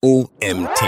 OMT.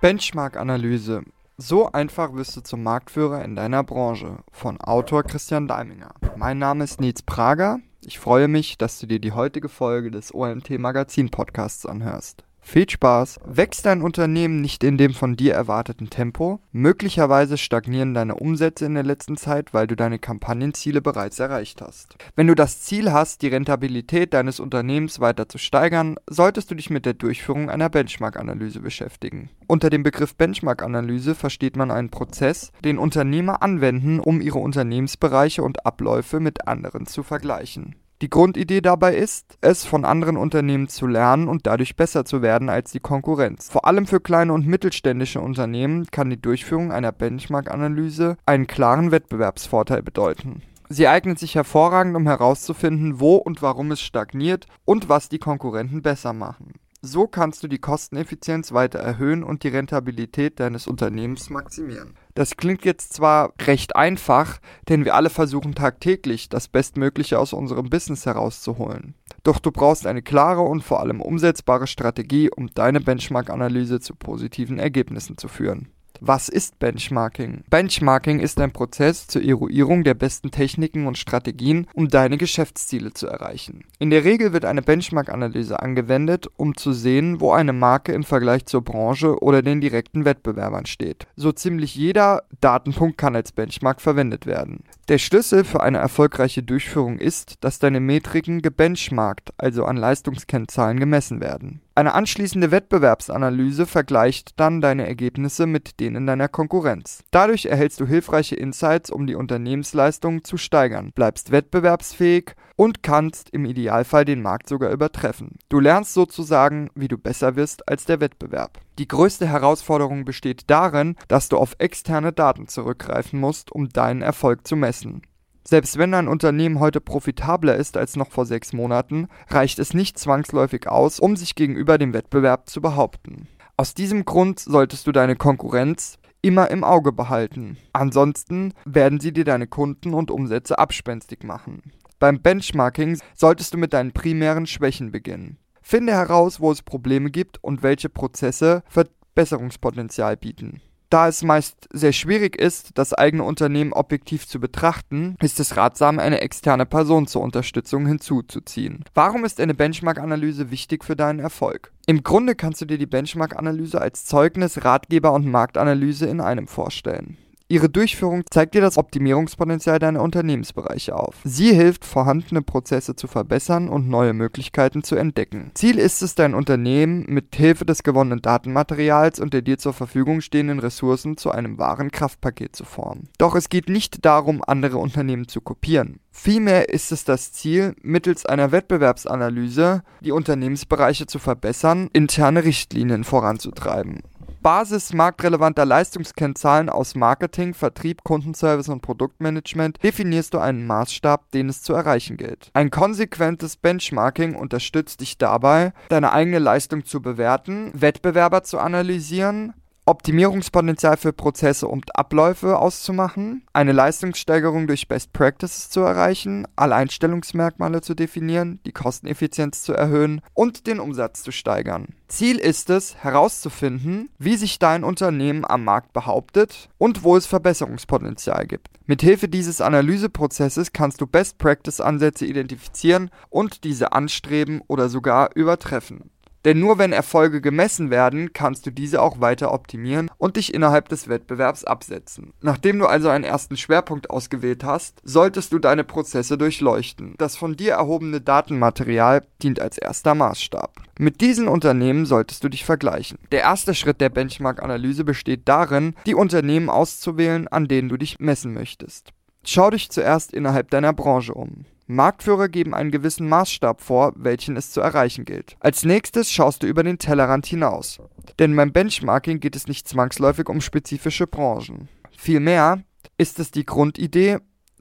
Benchmark-Analyse. So einfach wirst du zum Marktführer in deiner Branche. Von Autor Christian Daiminger. Mein Name ist Nils Prager. Ich freue mich, dass du dir die heutige Folge des OMT Magazin Podcasts anhörst. Viel Spaß! Wächst dein Unternehmen nicht in dem von dir erwarteten Tempo? Möglicherweise stagnieren deine Umsätze in der letzten Zeit, weil du deine Kampagnenziele bereits erreicht hast. Wenn du das Ziel hast, die Rentabilität deines Unternehmens weiter zu steigern, solltest du dich mit der Durchführung einer Benchmark-Analyse beschäftigen. Unter dem Begriff Benchmark-Analyse versteht man einen Prozess, den Unternehmer anwenden, um ihre Unternehmensbereiche und Abläufe mit anderen zu vergleichen. Die Grundidee dabei ist, es von anderen Unternehmen zu lernen und dadurch besser zu werden als die Konkurrenz. Vor allem für kleine und mittelständische Unternehmen kann die Durchführung einer Benchmark-Analyse einen klaren Wettbewerbsvorteil bedeuten. Sie eignet sich hervorragend, um herauszufinden, wo und warum es stagniert und was die Konkurrenten besser machen. So kannst du die Kosteneffizienz weiter erhöhen und die Rentabilität deines Unternehmens maximieren. Das klingt jetzt zwar recht einfach, denn wir alle versuchen tagtäglich das Bestmögliche aus unserem Business herauszuholen. Doch du brauchst eine klare und vor allem umsetzbare Strategie, um deine Benchmark-Analyse zu positiven Ergebnissen zu führen. Was ist Benchmarking? Benchmarking ist ein Prozess zur Eruierung der besten Techniken und Strategien, um deine Geschäftsziele zu erreichen. In der Regel wird eine Benchmark-Analyse angewendet, um zu sehen, wo eine Marke im Vergleich zur Branche oder den direkten Wettbewerbern steht. So ziemlich jeder Datenpunkt kann als Benchmark verwendet werden. Der Schlüssel für eine erfolgreiche Durchführung ist, dass deine Metriken gebenchmarkt, also an Leistungskennzahlen gemessen werden. Eine anschließende Wettbewerbsanalyse vergleicht dann deine Ergebnisse mit denen deiner Konkurrenz. Dadurch erhältst du hilfreiche Insights, um die Unternehmensleistungen zu steigern, bleibst wettbewerbsfähig und kannst im Idealfall den Markt sogar übertreffen. Du lernst sozusagen, wie du besser wirst als der Wettbewerb. Die größte Herausforderung besteht darin, dass du auf externe Daten zurückgreifen musst, um deinen Erfolg zu messen. Selbst wenn ein Unternehmen heute profitabler ist als noch vor sechs Monaten, reicht es nicht zwangsläufig aus, um sich gegenüber dem Wettbewerb zu behaupten. Aus diesem Grund solltest du deine Konkurrenz immer im Auge behalten. Ansonsten werden sie dir deine Kunden und Umsätze abspenstig machen. Beim Benchmarking solltest du mit deinen primären Schwächen beginnen. Finde heraus, wo es Probleme gibt und welche Prozesse Verbesserungspotenzial bieten. Da es meist sehr schwierig ist, das eigene Unternehmen objektiv zu betrachten, ist es ratsam, eine externe Person zur Unterstützung hinzuzuziehen. Warum ist eine Benchmark-Analyse wichtig für deinen Erfolg? Im Grunde kannst du dir die Benchmark-Analyse als Zeugnis, Ratgeber und Marktanalyse in einem vorstellen. Ihre Durchführung zeigt dir das Optimierungspotenzial deiner Unternehmensbereiche auf. Sie hilft, vorhandene Prozesse zu verbessern und neue Möglichkeiten zu entdecken. Ziel ist es, dein Unternehmen mit Hilfe des gewonnenen Datenmaterials und der dir zur Verfügung stehenden Ressourcen zu einem wahren Kraftpaket zu formen. Doch es geht nicht darum, andere Unternehmen zu kopieren. Vielmehr ist es das Ziel, mittels einer Wettbewerbsanalyse die Unternehmensbereiche zu verbessern, interne Richtlinien voranzutreiben Basis marktrelevanter Leistungskennzahlen aus Marketing, Vertrieb, Kundenservice und Produktmanagement definierst du einen Maßstab, den es zu erreichen gilt. Ein konsequentes Benchmarking unterstützt dich dabei, deine eigene Leistung zu bewerten, Wettbewerber zu analysieren, Optimierungspotenzial für Prozesse und Abläufe auszumachen, eine Leistungssteigerung durch Best Practices zu erreichen, Alleinstellungsmerkmale zu definieren, die Kosteneffizienz zu erhöhen und den Umsatz zu steigern. Ziel ist es, herauszufinden, wie sich dein Unternehmen am Markt behauptet und wo es Verbesserungspotenzial gibt. Mithilfe dieses Analyseprozesses kannst du Best Practice Ansätze identifizieren und diese anstreben oder sogar übertreffen. Denn nur wenn Erfolge gemessen werden, kannst du diese auch weiter optimieren und dich innerhalb des Wettbewerbs absetzen. Nachdem du also einen ersten Schwerpunkt ausgewählt hast, solltest du deine Prozesse durchleuchten. Das von dir erhobene Datenmaterial dient als erster Maßstab. Mit diesen Unternehmen solltest du dich vergleichen. Der erste Schritt der Benchmark-Analyse besteht darin, die Unternehmen auszuwählen, an denen du dich messen möchtest. Schau dich zuerst innerhalb deiner Branche um. Marktführer geben einen gewissen Maßstab vor, welchen es zu erreichen gilt. Als nächstes schaust du über den Tellerrand hinaus. Denn beim Benchmarking geht es nicht zwangsläufig um spezifische Branchen. Vielmehr ist es die Grundidee,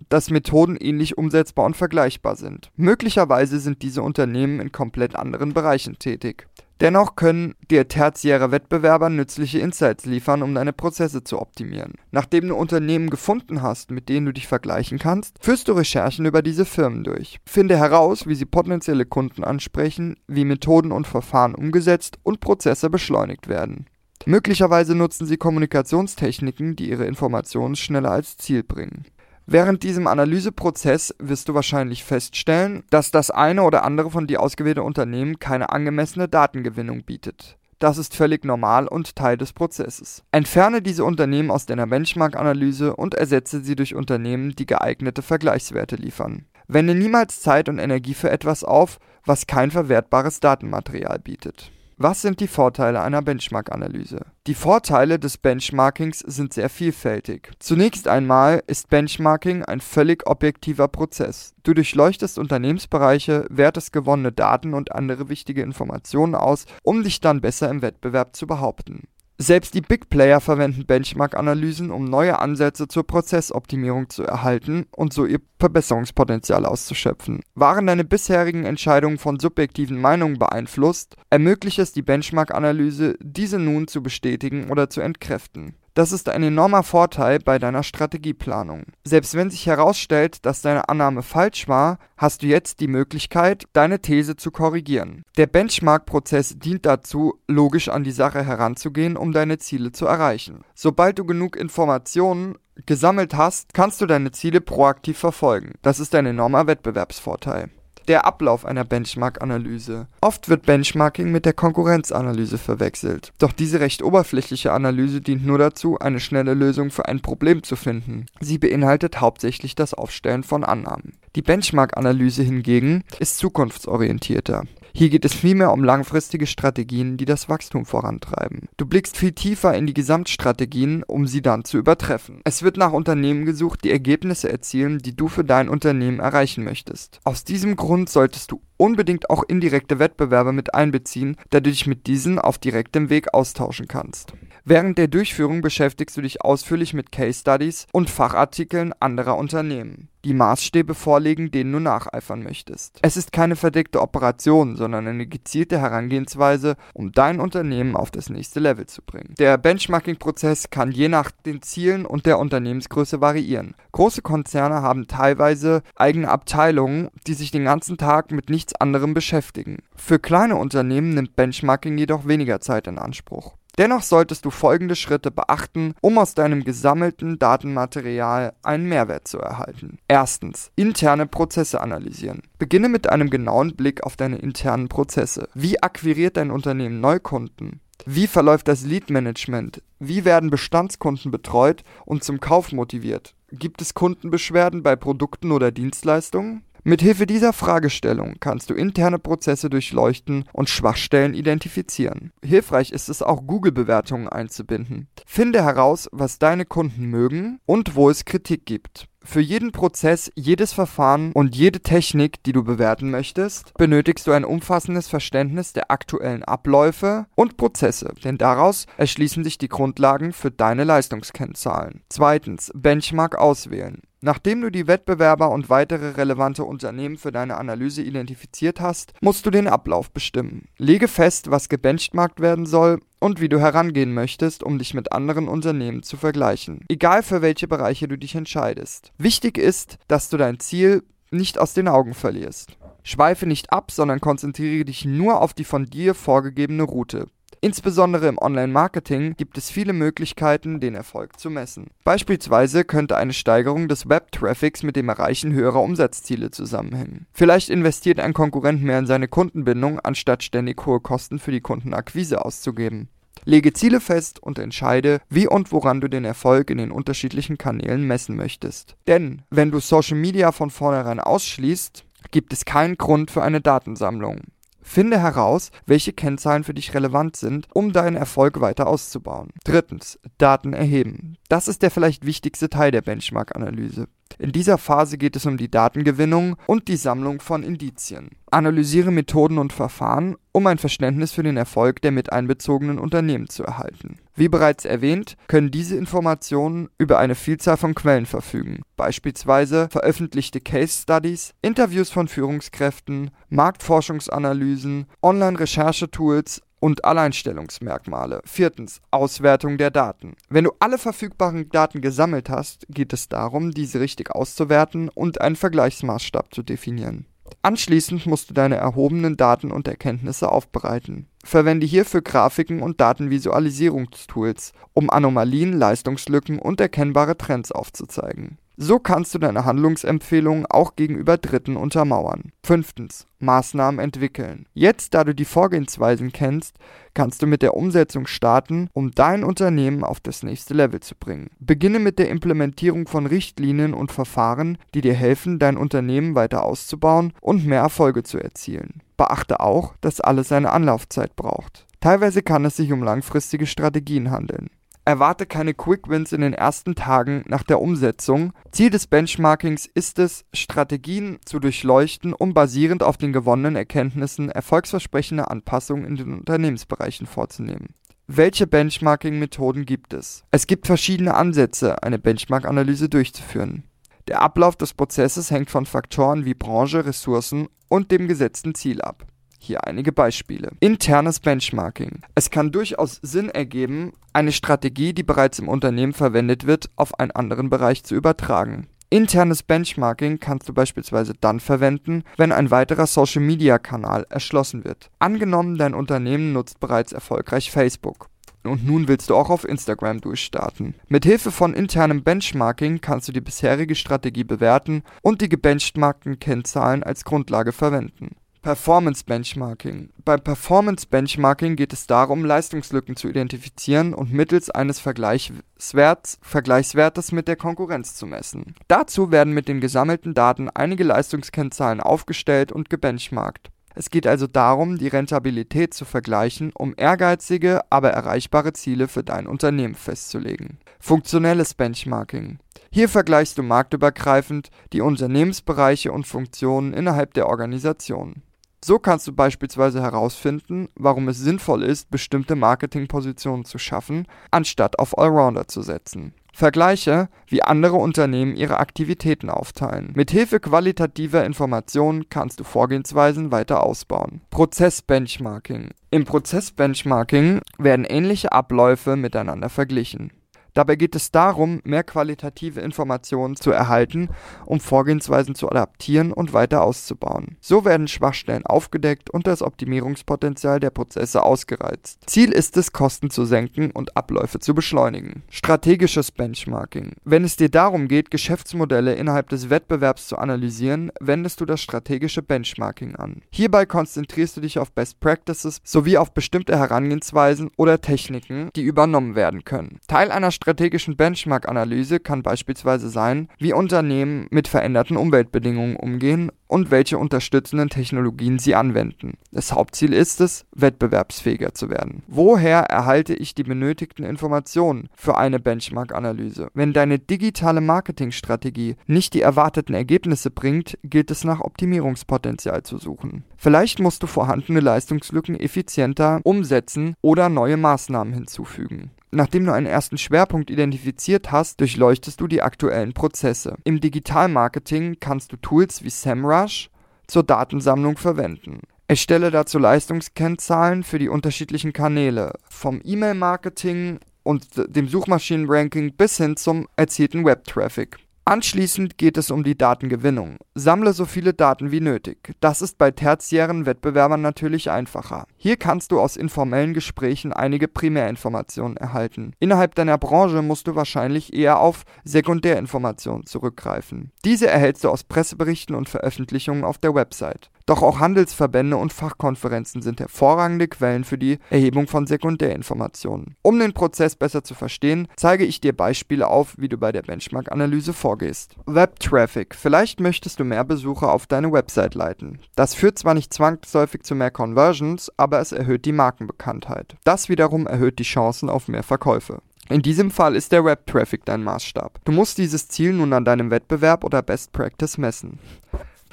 dass Methoden ähnlich umsetzbar und vergleichbar sind. Möglicherweise sind diese Unternehmen in komplett anderen Bereichen tätig. Dennoch können dir tertiäre Wettbewerber nützliche Insights liefern, um deine Prozesse zu optimieren. Nachdem du Unternehmen gefunden hast, mit denen du dich vergleichen kannst, führst du Recherchen über diese Firmen durch. Finde heraus, wie sie potenzielle Kunden ansprechen, wie Methoden und Verfahren umgesetzt und Prozesse beschleunigt werden. Möglicherweise nutzen sie Kommunikationstechniken, die ihre Informationen schneller als Ziel bringen. Während diesem Analyseprozess wirst du wahrscheinlich feststellen, dass das eine oder andere von dir ausgewählte Unternehmen keine angemessene Datengewinnung bietet. Das ist völlig normal und Teil des Prozesses. Entferne diese Unternehmen aus deiner Benchmark-Analyse und ersetze sie durch Unternehmen, die geeignete Vergleichswerte liefern. Wende niemals Zeit und Energie für etwas auf, was kein verwertbares Datenmaterial bietet. Was sind die Vorteile einer Benchmark-Analyse? Die Vorteile des Benchmarkings sind sehr vielfältig. Zunächst einmal ist Benchmarking ein völlig objektiver Prozess. Du durchleuchtest Unternehmensbereiche, wertest gewonnene Daten und andere wichtige Informationen aus, um dich dann besser im Wettbewerb zu behaupten. Selbst die Big Player verwenden Benchmark-Analysen, um neue Ansätze zur Prozessoptimierung zu erhalten und so ihr Verbesserungspotenzial auszuschöpfen. Waren deine bisherigen Entscheidungen von subjektiven Meinungen beeinflusst, ermöglicht es die Benchmark-Analyse, diese nun zu bestätigen oder zu entkräften. Das ist ein enormer Vorteil bei deiner Strategieplanung. Selbst wenn sich herausstellt, dass deine Annahme falsch war, hast du jetzt die Möglichkeit, deine These zu korrigieren. Der Benchmark-Prozess dient dazu, logisch an die Sache heranzugehen, um deine Ziele zu erreichen. Sobald du genug Informationen gesammelt hast, kannst du deine Ziele proaktiv verfolgen. Das ist ein enormer Wettbewerbsvorteil der Ablauf einer Benchmark-Analyse. Oft wird Benchmarking mit der Konkurrenzanalyse verwechselt. Doch diese recht oberflächliche Analyse dient nur dazu, eine schnelle Lösung für ein Problem zu finden. Sie beinhaltet hauptsächlich das Aufstellen von Annahmen. Die Benchmark-Analyse hingegen ist zukunftsorientierter. Hier geht es vielmehr um langfristige Strategien, die das Wachstum vorantreiben. Du blickst viel tiefer in die Gesamtstrategien, um sie dann zu übertreffen. Es wird nach Unternehmen gesucht, die Ergebnisse erzielen, die du für dein Unternehmen erreichen möchtest. Aus diesem Grund solltest du unbedingt auch indirekte Wettbewerber mit einbeziehen, da du dich mit diesen auf direktem Weg austauschen kannst. Während der Durchführung beschäftigst du dich ausführlich mit Case Studies und Fachartikeln anderer Unternehmen, die Maßstäbe vorlegen, denen du nacheifern möchtest. Es ist keine verdeckte Operation, sondern eine gezielte Herangehensweise, um dein Unternehmen auf das nächste Level zu bringen. Der Benchmarking-Prozess kann je nach den Zielen und der Unternehmensgröße variieren. Große Konzerne haben teilweise eigene Abteilungen, die sich den ganzen Tag mit nichts anderem beschäftigen. Für kleine Unternehmen nimmt Benchmarking jedoch weniger Zeit in Anspruch. Dennoch solltest du folgende Schritte beachten, um aus deinem gesammelten Datenmaterial einen Mehrwert zu erhalten. Erstens, interne Prozesse analysieren. Beginne mit einem genauen Blick auf deine internen Prozesse. Wie akquiriert dein Unternehmen Neukunden? Wie verläuft das Lead-Management? Wie werden Bestandskunden betreut und zum Kauf motiviert? Gibt es Kundenbeschwerden bei Produkten oder Dienstleistungen? Mithilfe dieser Fragestellung kannst du interne Prozesse durchleuchten und Schwachstellen identifizieren. Hilfreich ist es auch, Google-Bewertungen einzubinden. Finde heraus, was deine Kunden mögen und wo es Kritik gibt. Für jeden Prozess, jedes Verfahren und jede Technik, die du bewerten möchtest, benötigst du ein umfassendes Verständnis der aktuellen Abläufe und Prozesse, denn daraus erschließen sich die Grundlagen für deine Leistungskennzahlen. Zweitens, Benchmark auswählen. Nachdem du die Wettbewerber und weitere relevante Unternehmen für deine Analyse identifiziert hast, musst du den Ablauf bestimmen. Lege fest, was gebenchmarkt werden soll und wie du herangehen möchtest, um dich mit anderen Unternehmen zu vergleichen. Egal für welche Bereiche du dich entscheidest. Wichtig ist, dass du dein Ziel nicht aus den Augen verlierst. Schweife nicht ab, sondern konzentriere dich nur auf die von dir vorgegebene Route. Insbesondere im Online-Marketing gibt es viele Möglichkeiten, den Erfolg zu messen. Beispielsweise könnte eine Steigerung des Web-Traffics mit dem Erreichen höherer Umsatzziele zusammenhängen. Vielleicht investiert ein Konkurrent mehr in seine Kundenbindung, anstatt ständig hohe Kosten für die Kundenakquise auszugeben. Lege Ziele fest und entscheide, wie und woran du den Erfolg in den unterschiedlichen Kanälen messen möchtest. Denn wenn du Social Media von vornherein ausschließt, gibt es keinen Grund für eine Datensammlung. Finde heraus, welche Kennzahlen für dich relevant sind, um deinen Erfolg weiter auszubauen. Drittens, Daten erheben. Das ist der vielleicht wichtigste Teil der Benchmark-Analyse. In dieser Phase geht es um die Datengewinnung und die Sammlung von Indizien. Analysiere Methoden und Verfahren, um ein Verständnis für den Erfolg der mit einbezogenen Unternehmen zu erhalten. Wie bereits erwähnt, können diese Informationen über eine Vielzahl von Quellen verfügen, beispielsweise veröffentlichte Case Studies, Interviews von Führungskräften, Marktforschungsanalysen, Online-Recherchetools und Alleinstellungsmerkmale. Viertens, Auswertung der Daten. Wenn du alle verfügbaren Daten gesammelt hast, geht es darum, diese richtig auszuwerten und einen Vergleichsmaßstab zu definieren. Anschließend musst du deine erhobenen Daten und Erkenntnisse aufbereiten. Verwende hierfür Grafiken und Datenvisualisierungstools, um Anomalien, Leistungslücken und erkennbare Trends aufzuzeigen. So kannst du deine Handlungsempfehlungen auch gegenüber Dritten untermauern. Fünftens. Maßnahmen entwickeln. Jetzt, da du die Vorgehensweisen kennst, kannst du mit der Umsetzung starten, um dein Unternehmen auf das nächste Level zu bringen. Beginne mit der Implementierung von Richtlinien und Verfahren, die dir helfen, dein Unternehmen weiter auszubauen und mehr Erfolge zu erzielen. Beachte auch, dass alles seine Anlaufzeit braucht. Teilweise kann es sich um langfristige Strategien handeln. Erwarte keine Quick Wins in den ersten Tagen nach der Umsetzung. Ziel des Benchmarkings ist es, Strategien zu durchleuchten, um basierend auf den gewonnenen Erkenntnissen erfolgsversprechende Anpassungen in den Unternehmensbereichen vorzunehmen. Welche Benchmarking-Methoden gibt es? Es gibt verschiedene Ansätze, eine Benchmark-Analyse durchzuführen. Der Ablauf des Prozesses hängt von Faktoren wie Branche, Ressourcen und dem gesetzten Ziel ab. Hier einige Beispiele. Internes Benchmarking. Es kann durchaus Sinn ergeben, eine Strategie, die bereits im Unternehmen verwendet wird, auf einen anderen Bereich zu übertragen. Internes Benchmarking kannst du beispielsweise dann verwenden, wenn ein weiterer Social-Media-Kanal erschlossen wird. Angenommen, dein Unternehmen nutzt bereits erfolgreich Facebook. Und nun willst du auch auf Instagram durchstarten. Mit Hilfe von internem Benchmarking kannst du die bisherige Strategie bewerten und die gebenchmarkten Kennzahlen als Grundlage verwenden. Performance Benchmarking. Beim Performance Benchmarking geht es darum, Leistungslücken zu identifizieren und mittels eines Vergleichswerts, Vergleichswertes mit der Konkurrenz zu messen. Dazu werden mit den gesammelten Daten einige Leistungskennzahlen aufgestellt und gebenchmarkt. Es geht also darum, die Rentabilität zu vergleichen, um ehrgeizige, aber erreichbare Ziele für dein Unternehmen festzulegen. Funktionelles Benchmarking. Hier vergleichst du marktübergreifend die Unternehmensbereiche und Funktionen innerhalb der Organisation. So kannst du beispielsweise herausfinden, warum es sinnvoll ist, bestimmte Marketingpositionen zu schaffen, anstatt auf Allrounder zu setzen. Vergleiche, wie andere Unternehmen ihre Aktivitäten aufteilen. Mit Hilfe qualitativer Informationen kannst du Vorgehensweisen weiter ausbauen. Prozessbenchmarking. Im Prozessbenchmarking werden ähnliche Abläufe miteinander verglichen. Dabei geht es darum, mehr qualitative Informationen zu erhalten, um Vorgehensweisen zu adaptieren und weiter auszubauen. So werden Schwachstellen aufgedeckt und das Optimierungspotenzial der Prozesse ausgereizt. Ziel ist es, Kosten zu senken und Abläufe zu beschleunigen. Strategisches Benchmarking. Wenn es dir darum geht, Geschäftsmodelle innerhalb des Wettbewerbs zu analysieren, wendest du das strategische Benchmarking an. Hierbei konzentrierst du dich auf Best Practices sowie auf bestimmte Herangehensweisen oder Techniken, die übernommen werden können. Teil einer strategischen Benchmark-Analyse kann beispielsweise sein, wie Unternehmen mit veränderten Umweltbedingungen umgehen und welche unterstützenden Technologien sie anwenden. Das Hauptziel ist es, wettbewerbsfähiger zu werden. Woher erhalte ich die benötigten Informationen für eine Benchmark-Analyse? Wenn deine digitale Marketingstrategie nicht die erwarteten Ergebnisse bringt, gilt es nach Optimierungspotenzial zu suchen. Vielleicht musst du vorhandene Leistungslücken effizienter umsetzen oder neue Maßnahmen hinzufügen. Nachdem du einen ersten Schwerpunkt identifiziert hast, durchleuchtest du die aktuellen Prozesse. Im Digitalmarketing kannst du Tools wie SEMrush zur Datensammlung verwenden. Erstelle dazu Leistungskennzahlen für die unterschiedlichen Kanäle, vom E-Mail-Marketing und dem Suchmaschinenranking bis hin zum erzielten Web-Traffic. Anschließend geht es um die Datengewinnung. Sammle so viele Daten wie nötig. Das ist bei tertiären Wettbewerbern natürlich einfacher. Hier kannst du aus informellen Gesprächen einige Primärinformationen erhalten. Innerhalb deiner Branche musst du wahrscheinlich eher auf Sekundärinformationen zurückgreifen. Diese erhältst du aus Presseberichten und Veröffentlichungen auf der Website. Doch auch Handelsverbände und Fachkonferenzen sind hervorragende Quellen für die Erhebung von Sekundärinformationen. Um den Prozess besser zu verstehen, zeige ich dir Beispiele auf, wie du bei der Benchmark-Analyse vorgehst. Web-Traffic. Vielleicht möchtest du mehr Besucher auf deine Website leiten. Das führt zwar nicht zwangsläufig zu mehr Conversions, aber es erhöht die Markenbekanntheit. Das wiederum erhöht die Chancen auf mehr Verkäufe. In diesem Fall ist der Web-Traffic dein Maßstab. Du musst dieses Ziel nun an deinem Wettbewerb oder Best Practice messen.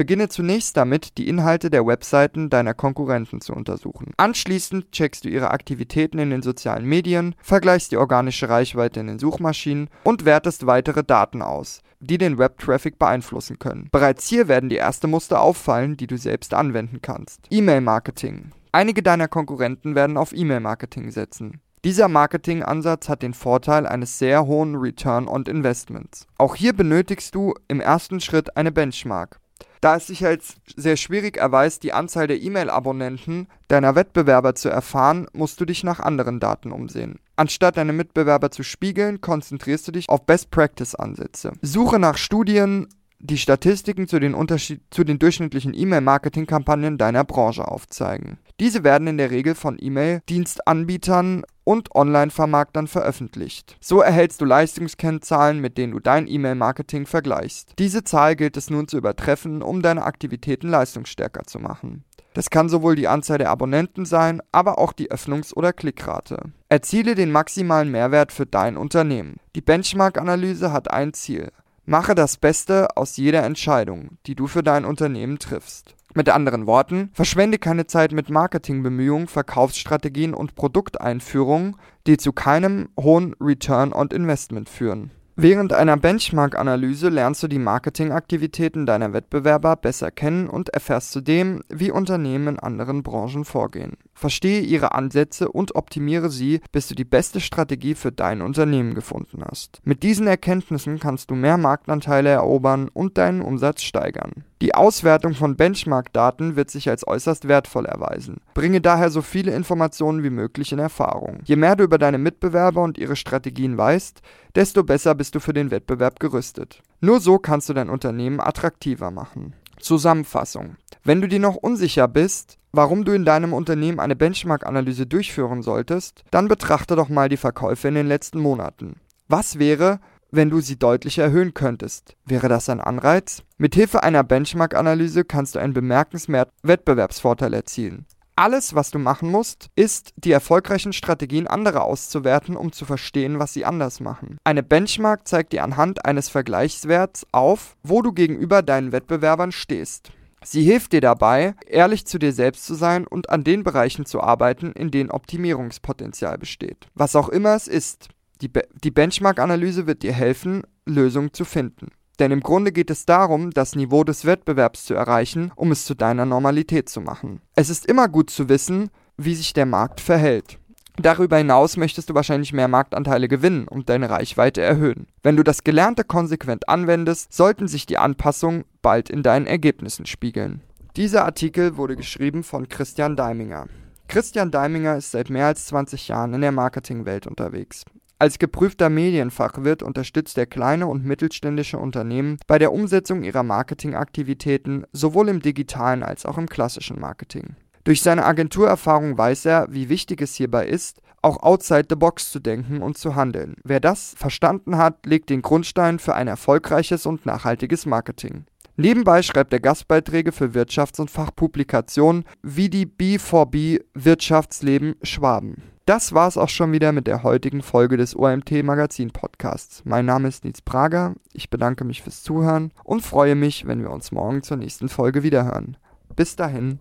Beginne zunächst damit, die Inhalte der Webseiten deiner Konkurrenten zu untersuchen. Anschließend checkst du ihre Aktivitäten in den sozialen Medien, vergleichst die organische Reichweite in den Suchmaschinen und wertest weitere Daten aus, die den Web-Traffic beeinflussen können. Bereits hier werden die ersten Muster auffallen, die du selbst anwenden kannst. E-Mail-Marketing Einige deiner Konkurrenten werden auf E-Mail-Marketing setzen. Dieser Marketingansatz hat den Vorteil eines sehr hohen Return on Investments. Auch hier benötigst du im ersten Schritt eine Benchmark. Da es sich als sehr schwierig erweist, die Anzahl der E-Mail-Abonnenten deiner Wettbewerber zu erfahren, musst du dich nach anderen Daten umsehen. Anstatt deine Mitbewerber zu spiegeln, konzentrierst du dich auf Best-Practice-Ansätze. Suche nach Studien die Statistiken zu den, Unterschied zu den durchschnittlichen E-Mail-Marketing-Kampagnen deiner Branche aufzeigen. Diese werden in der Regel von E-Mail-Dienstanbietern und Online-Vermarktern veröffentlicht. So erhältst du Leistungskennzahlen, mit denen du dein E-Mail-Marketing vergleichst. Diese Zahl gilt es nun zu übertreffen, um deine Aktivitäten leistungsstärker zu machen. Das kann sowohl die Anzahl der Abonnenten sein, aber auch die Öffnungs- oder Klickrate. Erziele den maximalen Mehrwert für dein Unternehmen. Die Benchmark-Analyse hat ein Ziel. Mache das Beste aus jeder Entscheidung, die du für dein Unternehmen triffst. Mit anderen Worten, verschwende keine Zeit mit Marketingbemühungen, Verkaufsstrategien und Produkteinführungen, die zu keinem hohen Return on Investment führen. Während einer Benchmark-Analyse lernst du die Marketingaktivitäten deiner Wettbewerber besser kennen und erfährst zudem, wie Unternehmen in anderen Branchen vorgehen. Verstehe ihre Ansätze und optimiere sie, bis du die beste Strategie für dein Unternehmen gefunden hast. Mit diesen Erkenntnissen kannst du mehr Marktanteile erobern und deinen Umsatz steigern. Die Auswertung von Benchmark-Daten wird sich als äußerst wertvoll erweisen. Bringe daher so viele Informationen wie möglich in Erfahrung. Je mehr du über deine Mitbewerber und ihre Strategien weißt, desto besser bist du für den Wettbewerb gerüstet. Nur so kannst du dein Unternehmen attraktiver machen. Zusammenfassung. Wenn du dir noch unsicher bist, warum du in deinem Unternehmen eine Benchmark-Analyse durchführen solltest, dann betrachte doch mal die Verkäufe in den letzten Monaten. Was wäre, wenn du sie deutlich erhöhen könntest. Wäre das ein Anreiz? Mithilfe einer Benchmark-Analyse kannst du einen bemerkenswerten Wettbewerbsvorteil erzielen. Alles, was du machen musst, ist, die erfolgreichen Strategien anderer auszuwerten, um zu verstehen, was sie anders machen. Eine Benchmark zeigt dir anhand eines Vergleichswerts auf, wo du gegenüber deinen Wettbewerbern stehst. Sie hilft dir dabei, ehrlich zu dir selbst zu sein und an den Bereichen zu arbeiten, in denen Optimierungspotenzial besteht. Was auch immer es ist, die, Be die Benchmark-Analyse wird dir helfen, Lösungen zu finden. Denn im Grunde geht es darum, das Niveau des Wettbewerbs zu erreichen, um es zu deiner Normalität zu machen. Es ist immer gut zu wissen, wie sich der Markt verhält. Darüber hinaus möchtest du wahrscheinlich mehr Marktanteile gewinnen und deine Reichweite erhöhen. Wenn du das Gelernte konsequent anwendest, sollten sich die Anpassungen bald in deinen Ergebnissen spiegeln. Dieser Artikel wurde geschrieben von Christian Daiminger. Christian Daiminger ist seit mehr als 20 Jahren in der Marketingwelt unterwegs. Als geprüfter Medienfachwirt unterstützt er kleine und mittelständische Unternehmen bei der Umsetzung ihrer Marketingaktivitäten sowohl im digitalen als auch im klassischen Marketing. Durch seine Agenturerfahrung weiß er, wie wichtig es hierbei ist, auch outside the box zu denken und zu handeln. Wer das verstanden hat, legt den Grundstein für ein erfolgreiches und nachhaltiges Marketing. Nebenbei schreibt er Gastbeiträge für Wirtschafts- und Fachpublikationen wie die B4B Wirtschaftsleben Schwaben. Das war's auch schon wieder mit der heutigen Folge des OMT Magazin Podcasts. Mein Name ist Nils Prager, ich bedanke mich fürs Zuhören und freue mich, wenn wir uns morgen zur nächsten Folge wiederhören. Bis dahin.